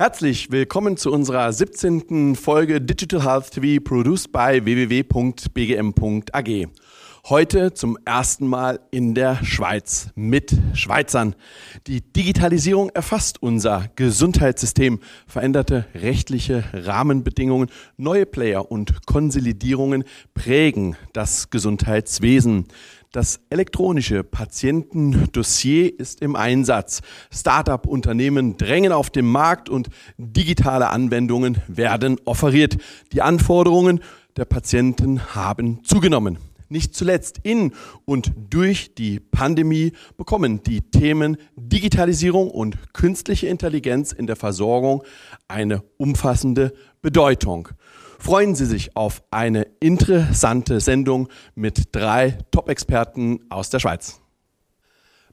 Herzlich willkommen zu unserer 17. Folge Digital Health TV, produced by www.bgm.ag. Heute zum ersten Mal in der Schweiz mit Schweizern. Die Digitalisierung erfasst unser Gesundheitssystem, veränderte rechtliche Rahmenbedingungen, neue Player und Konsolidierungen prägen das Gesundheitswesen. Das elektronische Patientendossier ist im Einsatz. Start-up-Unternehmen drängen auf den Markt und digitale Anwendungen werden offeriert. Die Anforderungen der Patienten haben zugenommen. Nicht zuletzt in und durch die Pandemie bekommen die Themen Digitalisierung und künstliche Intelligenz in der Versorgung eine umfassende Bedeutung freuen Sie sich auf eine interessante Sendung mit drei Top-Experten aus der Schweiz.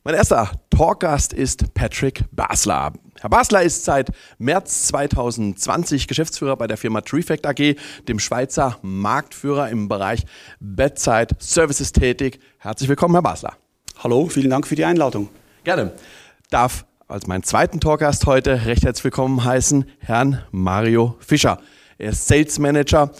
Mein erster Talkgast ist Patrick Basler. Herr Basler ist seit März 2020 Geschäftsführer bei der Firma Trefect AG, dem Schweizer Marktführer im Bereich Bedside Services tätig. Herzlich willkommen, Herr Basler. Hallo, vielen Dank für die Einladung. Gerne. Darf als meinen zweiten Talkgast heute recht herzlich willkommen heißen Herrn Mario Fischer. Er ist Sales Manager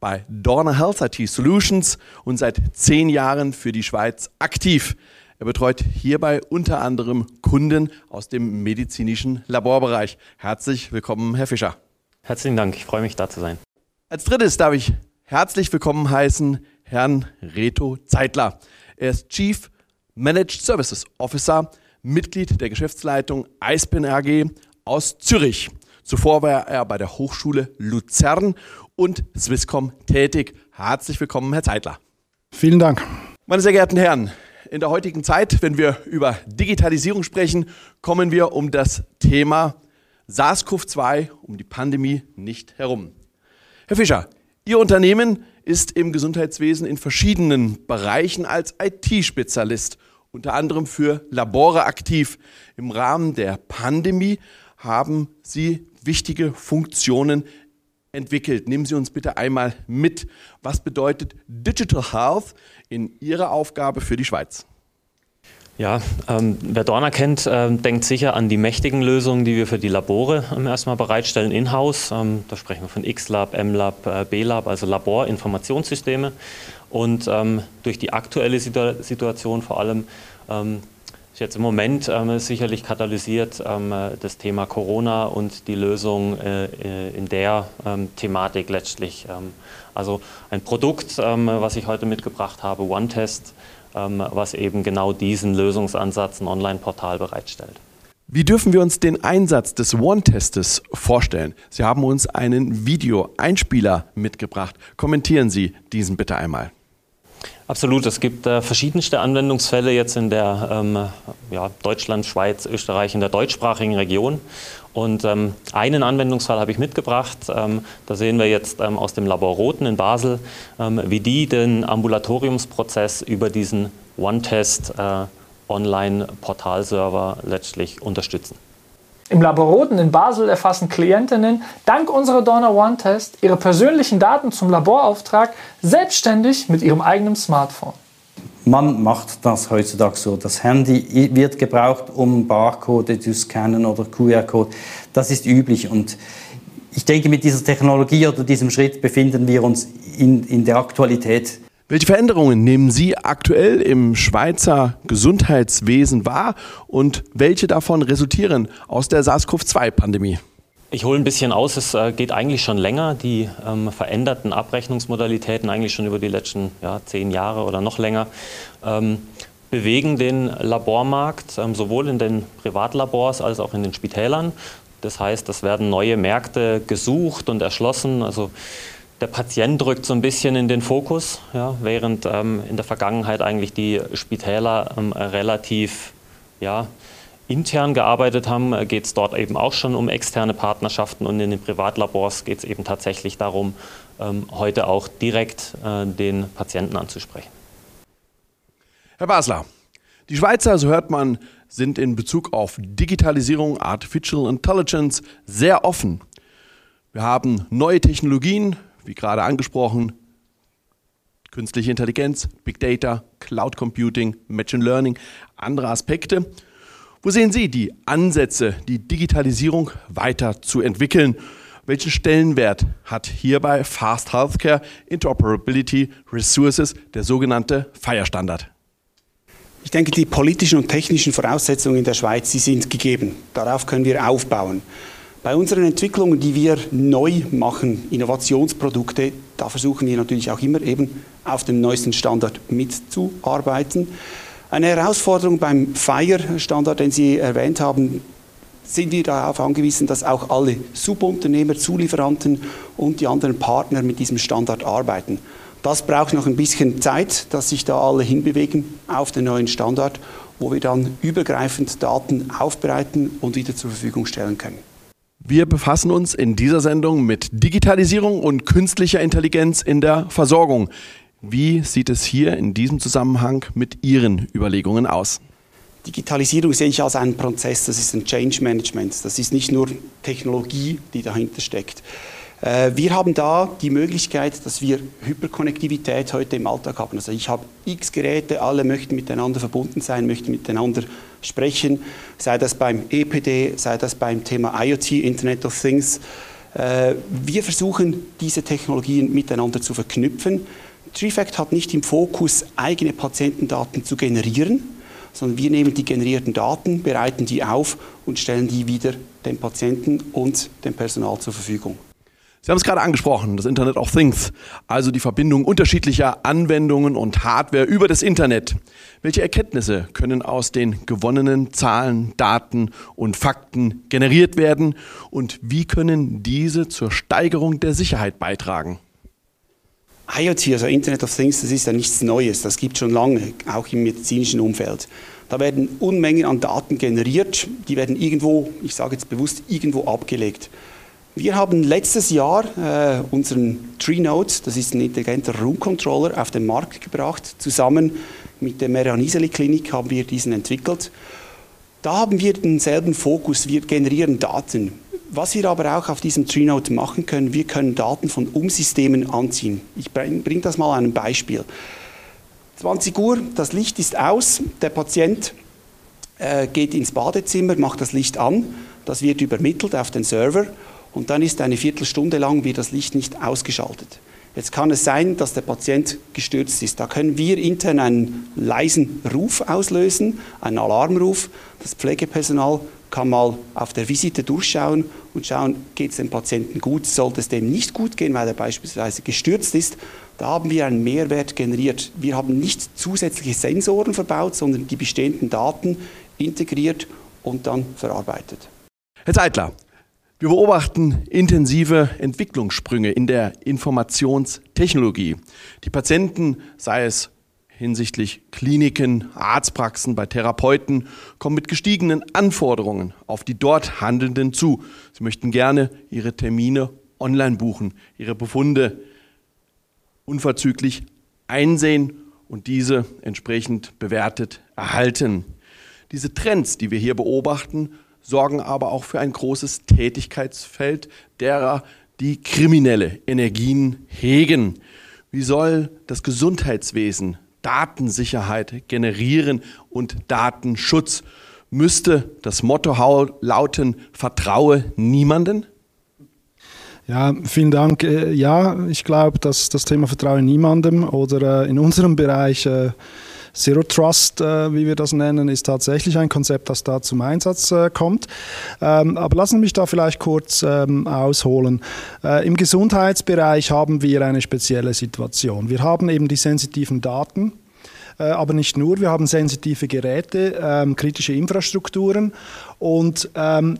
bei Dorner Health IT Solutions und seit zehn Jahren für die Schweiz aktiv. Er betreut hierbei unter anderem Kunden aus dem medizinischen Laborbereich. Herzlich willkommen, Herr Fischer. Herzlichen Dank, ich freue mich, da zu sein. Als drittes darf ich herzlich willkommen heißen Herrn Reto Zeitler. Er ist Chief Managed Services Officer, Mitglied der Geschäftsleitung Eispin AG aus Zürich. Zuvor war er bei der Hochschule Luzern und Swisscom tätig. Herzlich willkommen, Herr Zeitler. Vielen Dank. Meine sehr geehrten Herren, in der heutigen Zeit, wenn wir über Digitalisierung sprechen, kommen wir um das Thema SARS-CoV-2, um die Pandemie nicht herum. Herr Fischer, Ihr Unternehmen ist im Gesundheitswesen in verschiedenen Bereichen als IT-Spezialist, unter anderem für Labore aktiv. Im Rahmen der Pandemie haben Sie wichtige Funktionen entwickelt. Nehmen Sie uns bitte einmal mit. Was bedeutet Digital Health in Ihrer Aufgabe für die Schweiz? Ja, ähm, wer Dorner kennt, ähm, denkt sicher an die mächtigen Lösungen, die wir für die Labore ähm, erstmal bereitstellen in-house. Ähm, da sprechen wir von X-Lab, M-Lab, äh, B-Lab, also Laborinformationssysteme. Und ähm, durch die aktuelle Situ Situation vor allem ähm, ist jetzt im Moment ähm, sicherlich katalysiert ähm, das Thema Corona und die Lösung äh, äh, in der ähm, Thematik letztlich. Ähm, also ein Produkt, ähm, was ich heute mitgebracht habe, OneTest, ähm, was eben genau diesen Lösungsansatz, ein Online-Portal bereitstellt. Wie dürfen wir uns den Einsatz des One-Testes vorstellen? Sie haben uns einen Video-Einspieler mitgebracht. Kommentieren Sie diesen bitte einmal. Absolut. Es gibt äh, verschiedenste Anwendungsfälle jetzt in der ähm, ja, Deutschland, Schweiz, Österreich, in der deutschsprachigen Region. Und ähm, einen Anwendungsfall habe ich mitgebracht. Ähm, da sehen wir jetzt ähm, aus dem Labor Roten in Basel, ähm, wie die den Ambulatoriumsprozess über diesen One-Test äh, Online-Portalserver letztlich unterstützen. Im Laboroten in Basel erfassen Klientinnen dank unserer Donor One Test ihre persönlichen Daten zum Laborauftrag selbstständig mit ihrem eigenen Smartphone. Man macht das heutzutage so. Das Handy wird gebraucht, um Barcode zu scannen oder QR-Code. Das ist üblich und ich denke, mit dieser Technologie oder diesem Schritt befinden wir uns in, in der Aktualität welche Veränderungen nehmen Sie aktuell im Schweizer Gesundheitswesen wahr und welche davon resultieren aus der SARS-CoV-2-Pandemie? Ich hole ein bisschen aus, es äh, geht eigentlich schon länger. Die ähm, veränderten Abrechnungsmodalitäten, eigentlich schon über die letzten ja, zehn Jahre oder noch länger, ähm, bewegen den Labormarkt, ähm, sowohl in den Privatlabors als auch in den Spitälern. Das heißt, es werden neue Märkte gesucht und erschlossen. Also der Patient rückt so ein bisschen in den Fokus, ja, während ähm, in der Vergangenheit eigentlich die Spitäler ähm, relativ ja, intern gearbeitet haben, äh, geht es dort eben auch schon um externe Partnerschaften und in den Privatlabors geht es eben tatsächlich darum, ähm, heute auch direkt äh, den Patienten anzusprechen. Herr Basler, die Schweizer, so hört man, sind in Bezug auf Digitalisierung, Artificial Intelligence sehr offen. Wir haben neue Technologien, wie gerade angesprochen, künstliche Intelligenz, Big Data, Cloud Computing, Machine Learning, andere Aspekte. Wo sehen Sie die Ansätze, die Digitalisierung weiter zu entwickeln? Welchen Stellenwert hat hierbei Fast Healthcare Interoperability Resources, der sogenannte FIRE-Standard? Ich denke, die politischen und technischen Voraussetzungen in der Schweiz, die sind gegeben. Darauf können wir aufbauen. Bei unseren Entwicklungen, die wir neu machen, Innovationsprodukte, da versuchen wir natürlich auch immer eben auf dem neuesten Standard mitzuarbeiten. Eine Herausforderung beim FIRE-Standard, den Sie erwähnt haben, sind wir darauf angewiesen, dass auch alle Subunternehmer, Zulieferanten und die anderen Partner mit diesem Standard arbeiten. Das braucht noch ein bisschen Zeit, dass sich da alle hinbewegen auf den neuen Standard, wo wir dann übergreifend Daten aufbereiten und wieder zur Verfügung stellen können. Wir befassen uns in dieser Sendung mit Digitalisierung und künstlicher Intelligenz in der Versorgung. Wie sieht es hier in diesem Zusammenhang mit Ihren Überlegungen aus? Digitalisierung sehe ich als einen Prozess, das ist ein Change Management. Das ist nicht nur Technologie, die dahinter steckt. Äh, wir haben da die Möglichkeit, dass wir Hyperkonnektivität heute im Alltag haben. Also ich habe x Geräte, alle möchten miteinander verbunden sein, möchten miteinander sprechen, sei das beim EPD, sei das beim Thema IoT, Internet of Things. Äh, wir versuchen, diese Technologien miteinander zu verknüpfen. Trifact hat nicht im Fokus, eigene Patientendaten zu generieren, sondern wir nehmen die generierten Daten, bereiten die auf und stellen die wieder dem Patienten und dem Personal zur Verfügung. Sie haben es gerade angesprochen, das Internet of Things, also die Verbindung unterschiedlicher Anwendungen und Hardware über das Internet. Welche Erkenntnisse können aus den gewonnenen Zahlen, Daten und Fakten generiert werden und wie können diese zur Steigerung der Sicherheit beitragen? IoT, also Internet of Things, das ist ja nichts Neues, das gibt schon lange, auch im medizinischen Umfeld. Da werden Unmengen an Daten generiert, die werden irgendwo, ich sage jetzt bewusst, irgendwo abgelegt. Wir haben letztes Jahr äh, unseren TreeNote, das ist ein intelligenter Room-Controller, auf den Markt gebracht. Zusammen mit der Merianiseli Klinik haben wir diesen entwickelt. Da haben wir denselben Fokus, wir generieren Daten. Was wir aber auch auf diesem TreeNote machen können, wir können Daten von Umsystemen anziehen. Ich bringe bring das mal an einem Beispiel. 20 Uhr, das Licht ist aus, der Patient äh, geht ins Badezimmer, macht das Licht an, das wird übermittelt auf den Server und dann ist eine Viertelstunde lang wird das Licht nicht ausgeschaltet. Jetzt kann es sein, dass der Patient gestürzt ist. Da können wir intern einen leisen Ruf auslösen, einen Alarmruf. Das Pflegepersonal kann mal auf der Visite durchschauen und schauen, geht es dem Patienten gut, sollte es dem nicht gut gehen, weil er beispielsweise gestürzt ist. Da haben wir einen Mehrwert generiert. Wir haben nicht zusätzliche Sensoren verbaut, sondern die bestehenden Daten integriert und dann verarbeitet. Herr Zeitler, wir beobachten intensive Entwicklungssprünge in der Informationstechnologie. Die Patienten, sei es hinsichtlich Kliniken, Arztpraxen, bei Therapeuten, kommen mit gestiegenen Anforderungen auf die dort Handelnden zu. Sie möchten gerne ihre Termine online buchen, ihre Befunde unverzüglich einsehen und diese entsprechend bewertet erhalten. Diese Trends, die wir hier beobachten, sorgen aber auch für ein großes Tätigkeitsfeld derer, die kriminelle Energien hegen. Wie soll das Gesundheitswesen Datensicherheit generieren und Datenschutz? Müsste das Motto lauten, vertraue niemanden? Ja, vielen Dank. Äh, ja, ich glaube, dass das Thema Vertraue niemandem oder äh, in unserem Bereich äh, Zero Trust, äh, wie wir das nennen, ist tatsächlich ein Konzept, das da zum Einsatz äh, kommt. Ähm, aber lassen Sie mich da vielleicht kurz ähm, ausholen. Äh, Im Gesundheitsbereich haben wir eine spezielle Situation. Wir haben eben die sensitiven Daten äh, aber nicht nur. Wir haben sensitive Geräte, ähm, kritische Infrastrukturen und ähm,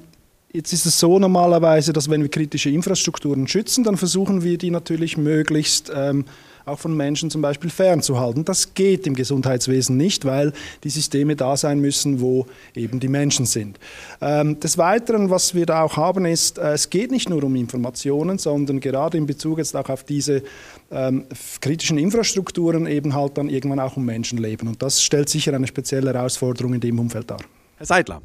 Jetzt ist es so normalerweise, dass wenn wir kritische Infrastrukturen schützen, dann versuchen wir die natürlich möglichst ähm, auch von Menschen zum Beispiel fernzuhalten. Das geht im Gesundheitswesen nicht, weil die Systeme da sein müssen, wo eben die Menschen sind. Ähm, des Weiteren, was wir da auch haben, ist, äh, es geht nicht nur um Informationen, sondern gerade in Bezug jetzt auch auf diese ähm, kritischen Infrastrukturen eben halt dann irgendwann auch um Menschenleben. Und das stellt sicher eine spezielle Herausforderung in dem Umfeld dar. Herr Seidler,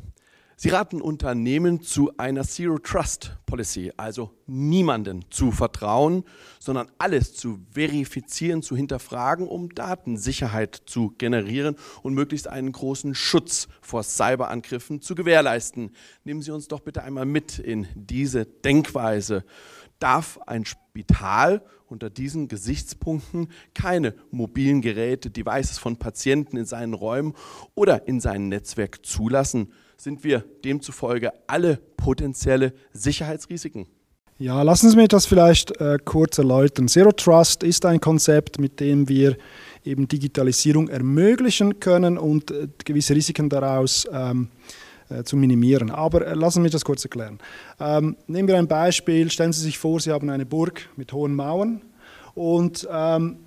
Sie raten Unternehmen zu einer Zero Trust Policy, also niemanden zu vertrauen, sondern alles zu verifizieren, zu hinterfragen, um Datensicherheit zu generieren und möglichst einen großen Schutz vor Cyberangriffen zu gewährleisten. Nehmen Sie uns doch bitte einmal mit in diese Denkweise. Darf ein Spital unter diesen Gesichtspunkten keine mobilen Geräte, Devices von Patienten in seinen Räumen oder in seinem Netzwerk zulassen? Sind wir demzufolge alle potenzielle Sicherheitsrisiken? Ja, lassen Sie mich das vielleicht äh, kurz erläutern. Zero Trust ist ein Konzept, mit dem wir eben Digitalisierung ermöglichen können und äh, gewisse Risiken daraus ähm, äh, zu minimieren. Aber äh, lassen Sie mich das kurz erklären. Ähm, nehmen wir ein Beispiel. Stellen Sie sich vor, Sie haben eine Burg mit hohen Mauern und ähm,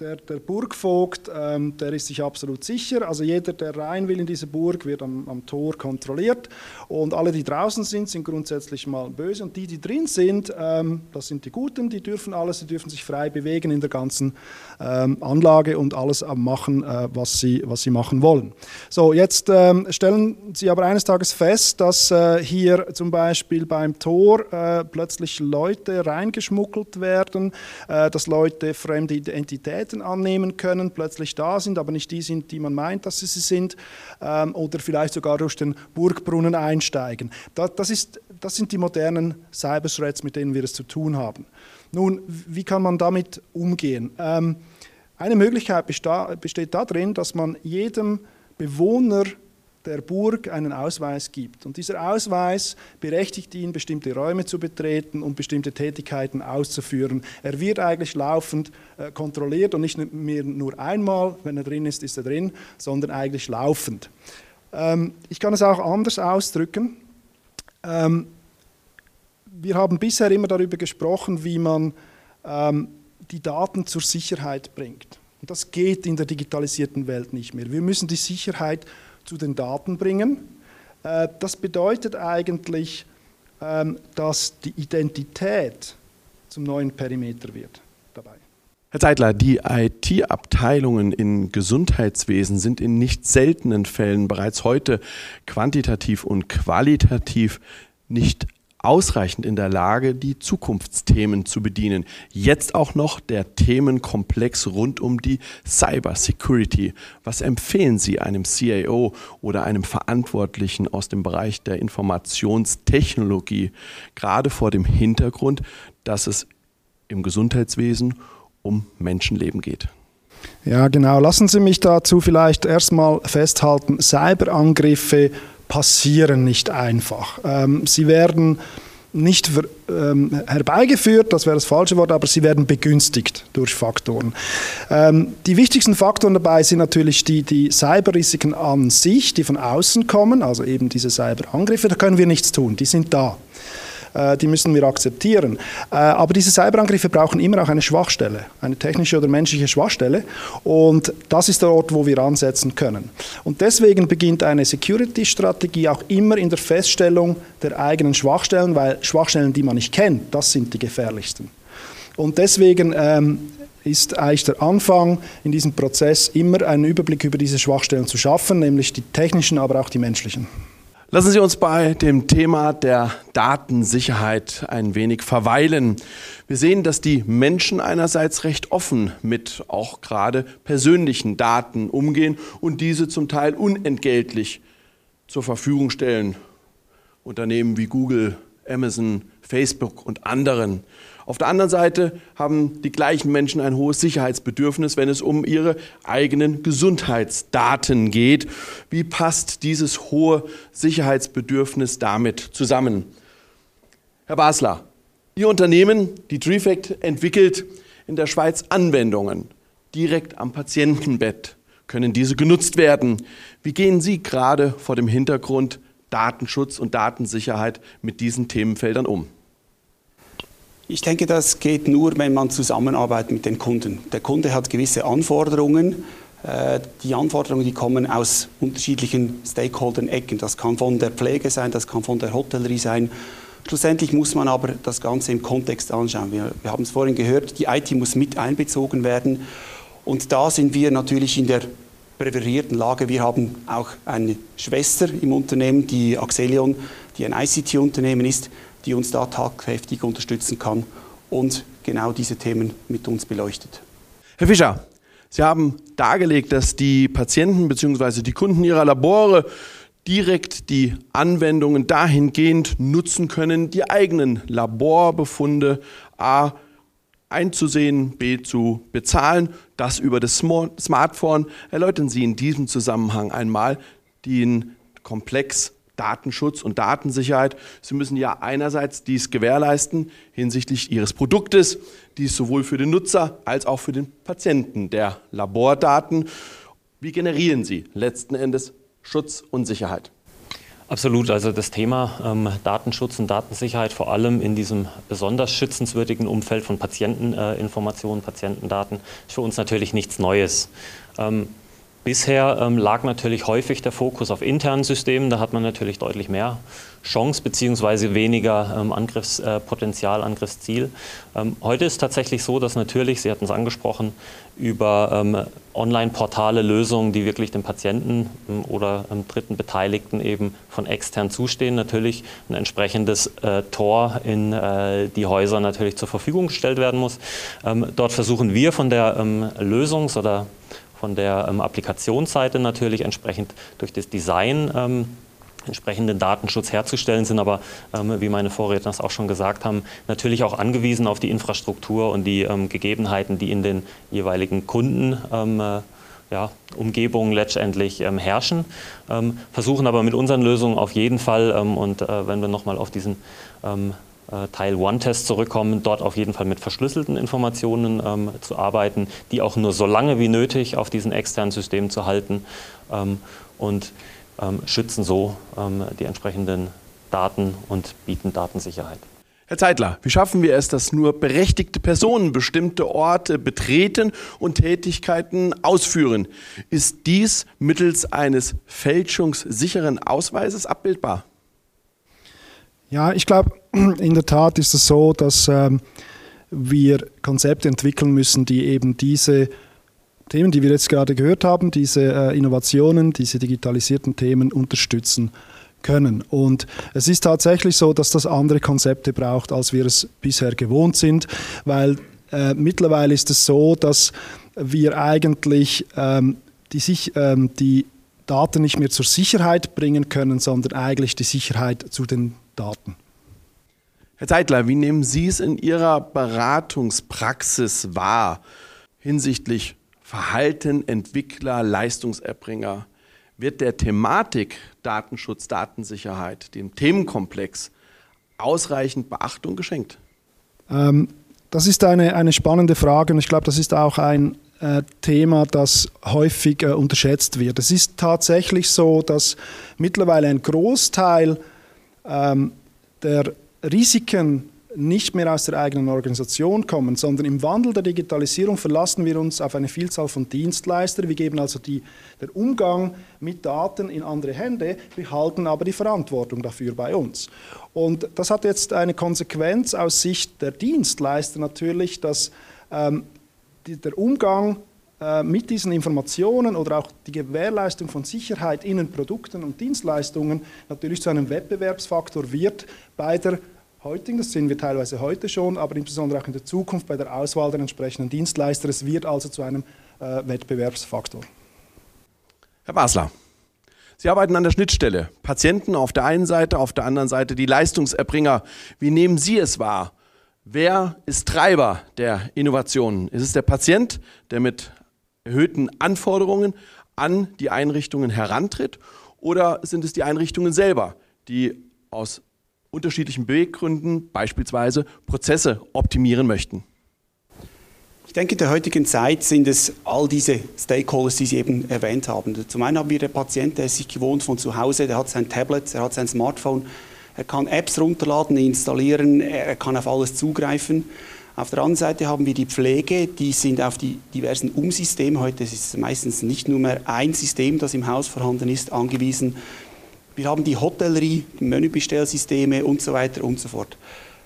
der, der Burgvogt, ähm, der ist sich absolut sicher. Also jeder, der rein will in diese Burg, wird am, am, Tor kontrolliert. Und alle, die draußen sind, sind grundsätzlich mal böse. Und die, die drin sind, ähm, das sind die Guten, die dürfen alles, die dürfen sich frei bewegen in der ganzen ähm, Anlage und alles machen, äh, was, sie, was sie machen wollen. So, jetzt ähm, stellen Sie aber eines Tages fest, dass äh, hier zum Beispiel beim Tor äh, plötzlich Leute reingeschmuggelt werden, äh, dass Leute fremde Identitäten Identitäten annehmen können, plötzlich da sind, aber nicht die sind, die man meint, dass sie sie sind, ähm, oder vielleicht sogar durch den Burgbrunnen einsteigen. Das, das, ist, das sind die modernen Cyber-Threats, mit denen wir es zu tun haben. Nun, wie kann man damit umgehen? Ähm, eine Möglichkeit besteht darin, dass man jedem Bewohner der Burg einen Ausweis gibt. Und dieser Ausweis berechtigt ihn, bestimmte Räume zu betreten und bestimmte Tätigkeiten auszuführen. Er wird eigentlich laufend äh, kontrolliert und nicht mehr nur einmal, wenn er drin ist, ist er drin, sondern eigentlich laufend. Ähm, ich kann es auch anders ausdrücken. Ähm, wir haben bisher immer darüber gesprochen, wie man ähm, die Daten zur Sicherheit bringt. Und das geht in der digitalisierten Welt nicht mehr. Wir müssen die Sicherheit zu den Daten bringen. Äh, das bedeutet eigentlich, ähm, dass die Identität zum neuen Perimeter wird dabei. Herr Zeitler, die IT-Abteilungen im Gesundheitswesen sind in nicht seltenen Fällen bereits heute quantitativ und qualitativ nicht ausreichend in der Lage, die Zukunftsthemen zu bedienen. Jetzt auch noch der Themenkomplex rund um die Cyber Security. Was empfehlen Sie einem CIO oder einem Verantwortlichen aus dem Bereich der Informationstechnologie, gerade vor dem Hintergrund, dass es im Gesundheitswesen um Menschenleben geht? Ja, genau. Lassen Sie mich dazu vielleicht erstmal festhalten, Cyberangriffe passieren nicht einfach. Ähm, sie werden nicht ähm, herbeigeführt, das wäre das falsche Wort, aber sie werden begünstigt durch Faktoren. Ähm, die wichtigsten Faktoren dabei sind natürlich die, die Cyberrisiken an sich, die von außen kommen, also eben diese Cyberangriffe, da können wir nichts tun, die sind da. Äh, die müssen wir akzeptieren. Äh, aber diese Cyberangriffe brauchen immer auch eine Schwachstelle, eine technische oder menschliche Schwachstelle. Und das ist der Ort, wo wir ansetzen können. Und deswegen beginnt eine Security-Strategie auch immer in der Feststellung der eigenen Schwachstellen, weil Schwachstellen, die man nicht kennt, das sind die gefährlichsten. Und deswegen ähm, ist eigentlich der Anfang in diesem Prozess immer einen Überblick über diese Schwachstellen zu schaffen, nämlich die technischen, aber auch die menschlichen. Lassen Sie uns bei dem Thema der Datensicherheit ein wenig verweilen. Wir sehen, dass die Menschen einerseits recht offen mit auch gerade persönlichen Daten umgehen und diese zum Teil unentgeltlich zur Verfügung stellen. Unternehmen wie Google, Amazon, Facebook und anderen. Auf der anderen Seite haben die gleichen Menschen ein hohes Sicherheitsbedürfnis, wenn es um ihre eigenen Gesundheitsdaten geht. Wie passt dieses hohe Sicherheitsbedürfnis damit zusammen? Herr Basler, Ihr Unternehmen, die Trifect, entwickelt in der Schweiz Anwendungen direkt am Patientenbett. Können diese genutzt werden? Wie gehen Sie gerade vor dem Hintergrund Datenschutz und Datensicherheit mit diesen Themenfeldern um? Ich denke, das geht nur, wenn man zusammenarbeitet mit den Kunden. Der Kunde hat gewisse Anforderungen. Äh, die Anforderungen, die kommen aus unterschiedlichen Stakeholdern-Ecken. Das kann von der Pflege sein, das kann von der Hotellerie sein. Schlussendlich muss man aber das Ganze im Kontext anschauen. Wir, wir haben es vorhin gehört, die IT muss mit einbezogen werden. Und da sind wir natürlich in der präferierten Lage. Wir haben auch eine Schwester im Unternehmen, die Axelion, die ein ICT-Unternehmen ist, die uns da tatkräftig unterstützen kann und genau diese Themen mit uns beleuchtet. Herr Fischer, Sie haben dargelegt, dass die Patienten bzw. die Kunden ihrer Labore direkt die Anwendungen dahingehend nutzen können, die eigenen Laborbefunde A einzusehen, B zu bezahlen, das über das Smartphone. Erläutern Sie in diesem Zusammenhang einmal den Komplex Datenschutz und Datensicherheit. Sie müssen ja einerseits dies gewährleisten hinsichtlich Ihres Produktes, dies sowohl für den Nutzer als auch für den Patienten der Labordaten. Wie generieren Sie letzten Endes Schutz und Sicherheit? Absolut. Also das Thema ähm, Datenschutz und Datensicherheit, vor allem in diesem besonders schützenswürdigen Umfeld von Patienteninformationen, äh, Patientendaten, ist für uns natürlich nichts Neues. Ähm, Bisher ähm, lag natürlich häufig der Fokus auf internen Systemen. Da hat man natürlich deutlich mehr Chance bzw. weniger ähm, Angriffspotenzial, Angriffsziel. Ähm, heute ist tatsächlich so, dass natürlich, Sie hatten es angesprochen, über ähm, Online-Portale Lösungen, die wirklich dem Patienten ähm, oder ähm, dritten Beteiligten eben von extern zustehen, natürlich ein entsprechendes äh, Tor in äh, die Häuser natürlich zur Verfügung gestellt werden muss. dort versuchen wir von der Lösungs- oder von der ähm, Applikationsseite natürlich entsprechend durch das Design ähm, entsprechenden Datenschutz herzustellen, sind. Aber, ähm, wie meine Vorredner es auch schon gesagt haben, natürlich auch angewiesen auf die Infrastruktur und die ähm, Gegebenheiten, die in den jeweiligen Kunden ähm, äh, ja, Umgebungen letztendlich ähm, herrschen, ähm, versuchen aber mit unseren Lösungen auf jeden Fall, ähm, und äh, wenn wir nochmal auf diesen Teil One-Test zurückkommen, dort auf jeden Fall mit verschlüsselten Informationen ähm, zu arbeiten, die auch nur so lange wie nötig auf diesen externen Systemen zu halten ähm, und ähm, schützen so ähm, die entsprechenden Daten und bieten Datensicherheit. Herr Zeitler, wie schaffen wir es, dass nur berechtigte Personen bestimmte Orte betreten und Tätigkeiten ausführen? Ist dies mittels eines fälschungssicheren Ausweises abbildbar? Ja, ich glaube, in der Tat ist es so, dass ähm, wir Konzepte entwickeln müssen, die eben diese Themen, die wir jetzt gerade gehört haben, diese äh, Innovationen, diese digitalisierten Themen unterstützen können. Und es ist tatsächlich so, dass das andere Konzepte braucht, als wir es bisher gewohnt sind, weil äh, mittlerweile ist es so, dass wir eigentlich ähm, die, sich, ähm, die Daten nicht mehr zur Sicherheit bringen können, sondern eigentlich die Sicherheit zu den Daten. Herr Zeitler, wie nehmen Sie es in Ihrer Beratungspraxis wahr hinsichtlich Verhalten, Entwickler, Leistungserbringer? Wird der Thematik Datenschutz, Datensicherheit, dem Themenkomplex ausreichend Beachtung geschenkt? Ähm, das ist eine, eine spannende Frage und ich glaube, das ist auch ein äh, Thema, das häufig äh, unterschätzt wird. Es ist tatsächlich so, dass mittlerweile ein Großteil ähm, der Risiken nicht mehr aus der eigenen Organisation kommen, sondern im Wandel der Digitalisierung verlassen wir uns auf eine Vielzahl von Dienstleistern. Wir geben also die, den Umgang mit Daten in andere Hände, behalten aber die Verantwortung dafür bei uns. Und das hat jetzt eine Konsequenz aus Sicht der Dienstleister natürlich, dass ähm, die, der Umgang mit diesen Informationen oder auch die Gewährleistung von Sicherheit in den Produkten und Dienstleistungen natürlich zu einem Wettbewerbsfaktor wird bei der heutigen, das sehen wir teilweise heute schon, aber insbesondere auch in der Zukunft bei der Auswahl der entsprechenden Dienstleister. Es wird also zu einem äh, Wettbewerbsfaktor. Herr Basler, Sie arbeiten an der Schnittstelle. Patienten auf der einen Seite, auf der anderen Seite die Leistungserbringer. Wie nehmen Sie es wahr? Wer ist Treiber der Innovationen? Ist es der Patient, der mit erhöhten Anforderungen an die Einrichtungen herantritt? Oder sind es die Einrichtungen selber, die aus unterschiedlichen Beweggründen beispielsweise Prozesse optimieren möchten? Ich denke, in der heutigen Zeit sind es all diese Stakeholders, die Sie eben erwähnt haben. Zum einen haben wir den Patienten, der ist sich gewohnt von zu Hause, der hat sein Tablet, er hat sein Smartphone, er kann Apps runterladen, installieren, er kann auf alles zugreifen. Auf der anderen Seite haben wir die Pflege, die sind auf die diversen Umsysteme, heute ist es meistens nicht nur mehr ein System, das im Haus vorhanden ist, angewiesen. Wir haben die Hotellerie, die Menübestellsysteme und so weiter und so fort.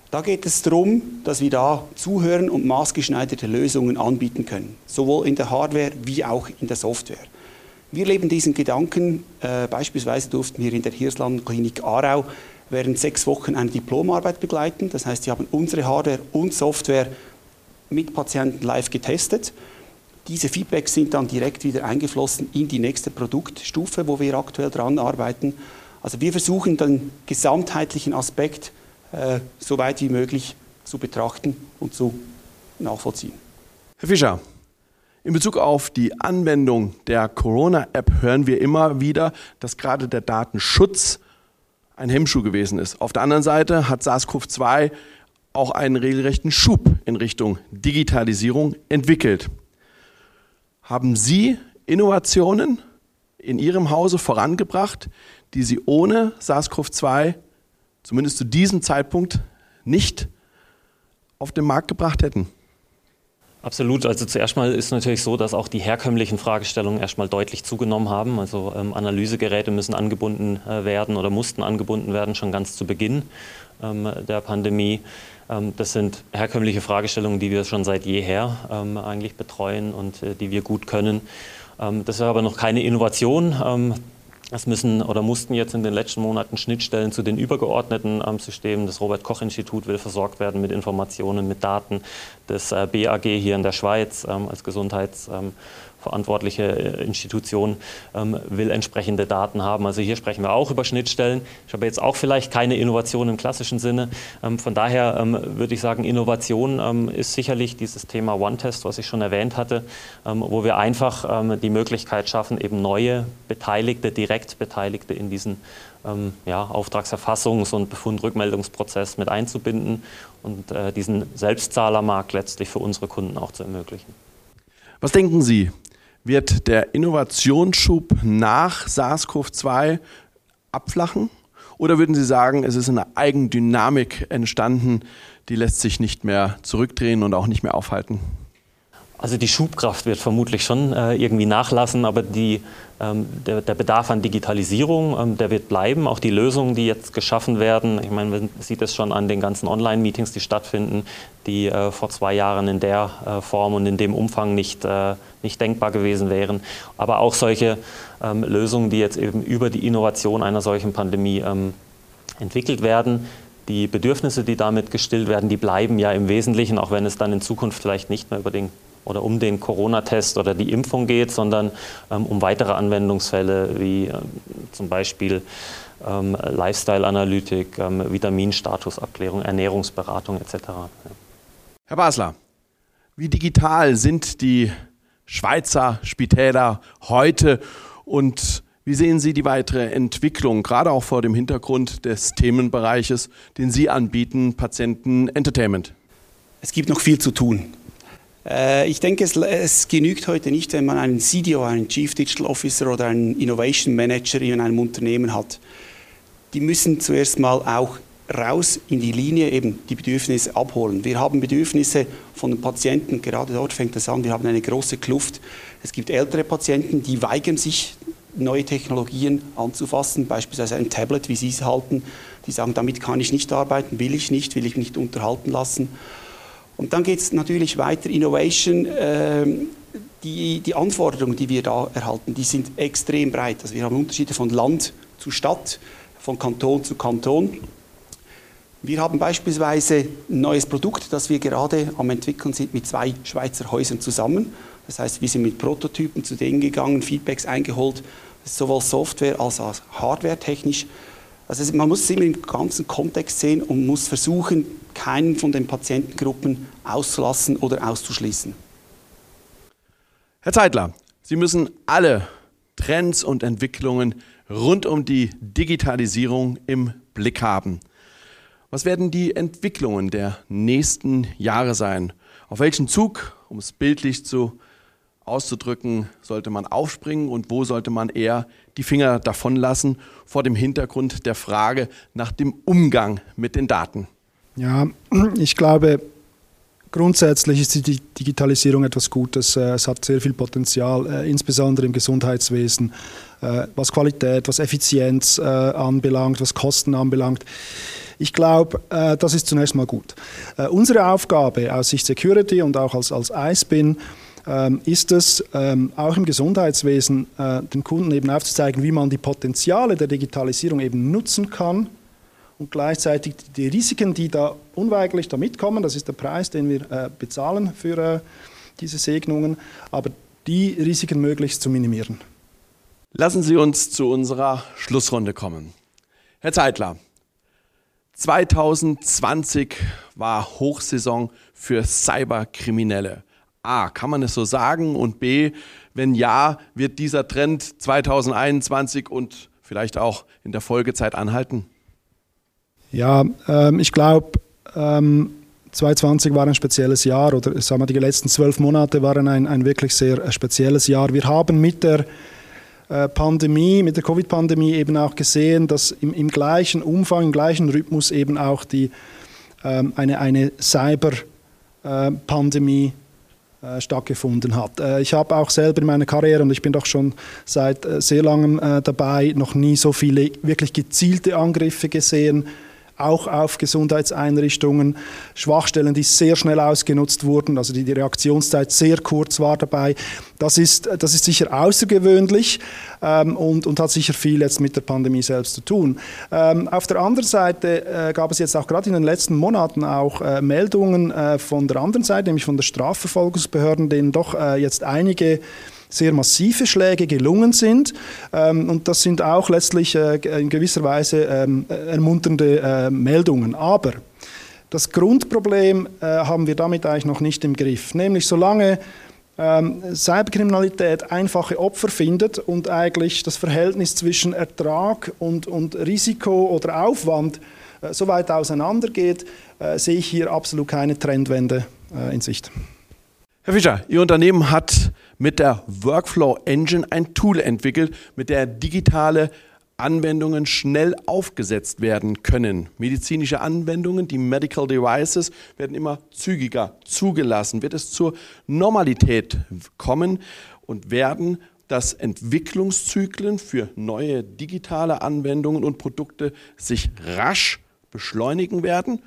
Da geht es darum, dass wir da zuhören und maßgeschneiderte Lösungen anbieten können, sowohl in der Hardware wie auch in der Software. Wir leben diesen Gedanken. Äh, beispielsweise durften wir in der Hirslanden-Klinik Aarau während sechs Wochen eine Diplomarbeit begleiten. Das heißt, sie haben unsere Hardware und Software mit Patienten live getestet. Diese Feedbacks sind dann direkt wieder eingeflossen in die nächste Produktstufe, wo wir aktuell dran arbeiten. Also wir versuchen den gesamtheitlichen Aspekt äh, so weit wie möglich zu betrachten und zu nachvollziehen. Herr Fischer, in Bezug auf die Anwendung der Corona-App hören wir immer wieder, dass gerade der Datenschutz ein Hemmschuh gewesen ist. Auf der anderen Seite hat SARS-CoV-2 auch einen regelrechten Schub in Richtung Digitalisierung entwickelt. Haben Sie Innovationen in Ihrem Hause vorangebracht, die Sie ohne SARS-CoV-2 zumindest zu diesem Zeitpunkt nicht auf den Markt gebracht hätten? Absolut. Also zuerst mal ist natürlich so, dass auch die herkömmlichen Fragestellungen erstmal deutlich zugenommen haben. Also ähm, Analysegeräte müssen angebunden äh, werden oder mussten angebunden werden schon ganz zu Beginn ähm, der Pandemie. Ähm, das sind herkömmliche Fragestellungen, die wir schon seit jeher ähm, eigentlich betreuen und äh, die wir gut können. Ähm, das ist aber noch keine Innovation. Es müssen oder mussten jetzt in den letzten Monaten Schnittstellen zu den übergeordneten ähm, Systemen. Das Robert-Koch-Institut will versorgt werden mit Informationen, mit Daten. Das äh, BAG hier in der Schweiz ähm, als Gesundheits- ähm, verantwortliche äh, Institution ähm, will entsprechende Daten haben. Also hier sprechen wir auch über Schnittstellen. Ich habe jetzt auch vielleicht keine Innovation im klassischen Sinne. Ähm, von daher ähm, würde ich sagen, Innovation ähm, ist sicherlich dieses Thema One-Test, was ich schon erwähnt hatte, ähm, wo wir einfach ähm, die Möglichkeit schaffen, eben neue Beteiligte, direkt Beteiligte in diesen ja, Auftragserfassungs- und Befundrückmeldungsprozess mit einzubinden und äh, diesen Selbstzahlermarkt letztlich für unsere Kunden auch zu ermöglichen. Was denken Sie? Wird der Innovationsschub nach SARS-CoV-2 abflachen? Oder würden Sie sagen, es ist eine Eigendynamik entstanden, die lässt sich nicht mehr zurückdrehen und auch nicht mehr aufhalten? Also die Schubkraft wird vermutlich schon äh, irgendwie nachlassen, aber die, ähm, der, der, Bedarf an Digitalisierung, ähm, der wird bleiben. Auch die Lösungen, die jetzt geschaffen werden, ich meine, man sieht es schon an den ganzen Online-Meetings, die stattfinden, die äh, vor zwei Jahren in der äh, Form und in dem Umfang nicht, äh, nicht denkbar gewesen wären. Aber auch solche ähm, Lösungen, die jetzt eben über die Innovation einer solchen Pandemie ähm, entwickelt werden, die Bedürfnisse, die damit gestillt werden, die bleiben ja im Wesentlichen, auch wenn es dann in Zukunft vielleicht nicht mehr über den oder um den Corona-Test oder die Impfung geht, sondern ähm, um weitere Anwendungsfälle wie ähm, zum Beispiel ähm, Lifestyle-Analytik, ähm, Vitaminstatusabklärung, Ernährungsberatung etc. Ja. Herr Basler, wie digital sind die Schweizer Spitäler heute und wie sehen Sie die weitere Entwicklung, gerade auch vor dem Hintergrund des Themenbereiches, den Sie anbieten, Patienten Entertainment? Es gibt noch viel zu tun. Äh, ich denke, es, es, genügt heute nicht, wenn man einen CDO, einen Chief Digital Officer oder einen Innovation Manager in einem Unternehmen hat. Die müssen zuerst mal auch raus in die Linie eben die Bedürfnisse abholen. Wir haben Bedürfnisse von den Patienten, gerade dort fängt es an, wir haben eine große Kluft. Es gibt ältere Patienten, die weigern sich, neue Technologien anzufassen, beispielsweise ein Tablet, wie Sie es halten. Die sagen, damit kann ich nicht arbeiten, will ich nicht, will ich nicht unterhalten lassen. Und dann geht es natürlich weiter, Innovation. Äh, die, die Anforderungen, die wir da erhalten, die sind extrem breit. Also wir haben Unterschiede von Land zu Stadt, von Kanton zu Kanton. Wir haben beispielsweise ein neues Produkt, das wir gerade am entwickeln sind mit zwei Schweizer Häusern zusammen. Das heißt, wir sind mit Prototypen zu denen gegangen, Feedbacks eingeholt, sowohl Software als auch Hardware technisch. Also man muss es immer im ganzen Kontext sehen und muss versuchen, keinen von den Patientengruppen auszulassen oder auszuschließen. Herr Zeitler, Sie müssen alle Trends und Entwicklungen rund um die Digitalisierung im Blick haben. Was werden die Entwicklungen der nächsten Jahre sein? Auf welchen Zug, um es bildlich zu auszudrücken, sollte man aufspringen und wo sollte man eher die Finger davon lassen vor dem Hintergrund der Frage nach dem Umgang mit den Daten? Ja, ich glaube, grundsätzlich ist die Digitalisierung etwas Gutes. Äh, es hat sehr viel Potenzial, äh, insbesondere im Gesundheitswesen, äh, was Qualität, was Effizienz anbelangt, was Kosten anbelangt. Ich glaube, das ist zunächst mal gut. Unsere Aufgabe aus Sicht Security und auch als, als ISPIN ähm, ist es ähm, auch im Gesundheitswesen den Kunden eben aufzuzeigen, wie man die Potenziale der Digitalisierung eben nutzen kann und gleichzeitig die Risiken, die da unweigerlich da mitkommen, das ist der Preis, den wir äh, bezahlen für äh, diese Segnungen, aber die Risiken möglichst zu minimieren. Lassen Sie uns zu unserer Schlussrunde kommen. Herr Zeitler, 2020 war Hochsaison für Cyberkriminelle. A, kann man es so sagen? Und B, wenn ja, wird dieser Trend 2021 und vielleicht auch in der Folgezeit anhalten? Ja, ähm, ich glaube, ähm, 2020 war ein spezielles Jahr oder sagen wir, die letzten zwölf Monate waren ein, ein wirklich sehr äh, spezielles Jahr. Wir haben mit der äh, Pandemie, mit der Covid-Pandemie eben auch gesehen, dass im, im, gleichen Umfang, im gleichen Rhythmus eben auch die, ähm, eine, eine Cyber-Pandemie äh, stattgefunden hat. Äh, ich habe auch selber in meiner Karriere, und ich bin doch schon seit äh, sehr langem äh, dabei, noch nie so viele wirklich gezielte Angriffe gesehen auch auf Gesundheitseinrichtungen, Schwachstellen, die sehr schnell ausgenutzt wurden, also die, die Reaktionszeit sehr kurz war dabei. Das ist, das ist sicher außergewöhnlich ähm, und, und hat sicher viel jetzt mit der Pandemie selbst zu tun. Ähm, auf der anderen Seite äh, gab es jetzt auch gerade in den letzten Monaten auch äh, Meldungen äh, von der anderen Seite, nämlich von der Strafverfolgungsbehörden, denen doch äh, jetzt einige sehr massive Schläge gelungen sind. Ähm, und das sind auch letztlich äh, in gewisser Weise ähm, ermunternde äh, Meldungen. Aber das Grundproblem äh, haben wir damit eigentlich noch nicht im Griff. Nämlich solange ähm, Cyberkriminalität einfache Opfer findet und eigentlich das Verhältnis zwischen Ertrag und, und Risiko oder Aufwand so weit auseinandergeht, sehe ich hier absolut keine Trendwende in Sicht. Herr Fischer, Ihr Unternehmen hat mit der Workflow Engine ein Tool entwickelt, mit der digitale Anwendungen schnell aufgesetzt werden können. Medizinische Anwendungen, die Medical Devices, werden immer zügiger zugelassen. Wird es zur Normalität kommen und werden dass Entwicklungszyklen für neue digitale Anwendungen und Produkte sich rasch beschleunigen werden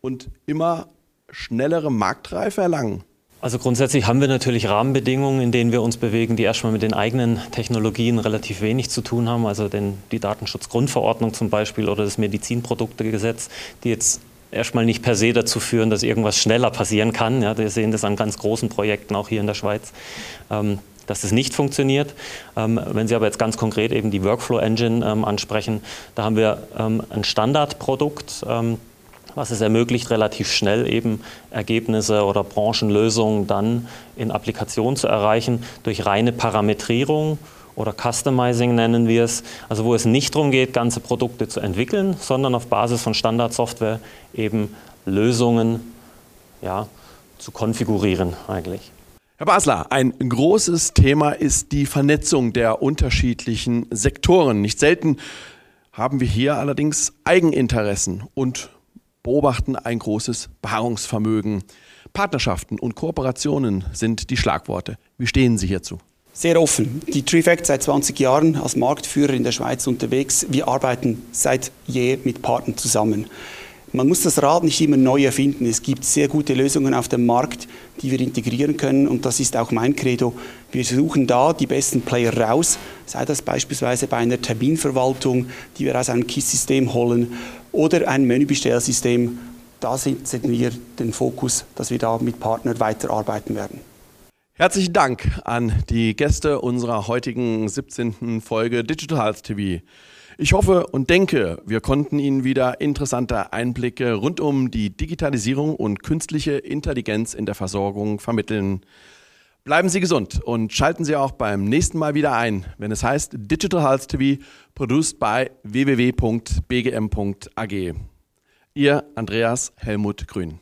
und immer schnellere Marktreife erlangen. Also grundsätzlich haben wir natürlich Rahmenbedingungen, in denen wir uns bewegen, die erstmal mit den eigenen Technologien relativ wenig zu tun haben. Also den, die Datenschutzgrundverordnung zum Beispiel oder das Medizinproduktegesetz, die jetzt erstmal nicht per se dazu führen, dass irgendwas schneller passieren kann. Ja, wir sehen das an ganz großen Projekten auch hier in der Schweiz. Ähm, dass das nicht funktioniert. Ähm, wenn Sie aber jetzt ganz konkret eben die Workflow Engine ähm, ansprechen, da haben wir ähm, ein Standardprodukt, was es ermöglicht, relativ schnell eben Ergebnisse oder Branchenlösungen dann in Applikationen zu erreichen durch reine Parametrierung oder Customizing nennen wir es, also wo es nicht darum geht, ganze Produkte zu entwickeln, sondern auf Basis von Standardsoftware eben Lösungen ja, zu konfigurieren eigentlich. Herr Basler, ein großes Thema ist die Vernetzung der unterschiedlichen Sektoren. Nicht selten haben wir hier allerdings Eigeninteressen und beobachten ein großes Beharrungsvermögen. Partnerschaften und Kooperationen sind die Schlagworte. Wie stehen Sie hierzu? Sehr offen. Die Trifact seit 20 Jahren als Marktführer in der Schweiz unterwegs. Wir arbeiten seit je mit Partnern zusammen. Man muss das Rad nicht immer neu erfinden. Es gibt sehr gute Lösungen auf dem Markt, die wir integrieren können. Und das ist auch mein Credo. Wir suchen da die besten Player raus, sei das beispielsweise bei einer Terminverwaltung, die wir aus einem KISS-System holen oder ein Menübestellsystem. Da setzen wir den Fokus, dass wir da mit Partnern weiterarbeiten werden. Herzlichen Dank an die Gäste unserer heutigen 17. Folge Digital Health TV. Ich hoffe und denke, wir konnten Ihnen wieder interessante Einblicke rund um die Digitalisierung und künstliche Intelligenz in der Versorgung vermitteln. Bleiben Sie gesund und schalten Sie auch beim nächsten Mal wieder ein, wenn es heißt Digital Health TV, produced by www.bgm.ag. Ihr Andreas Helmut Grün.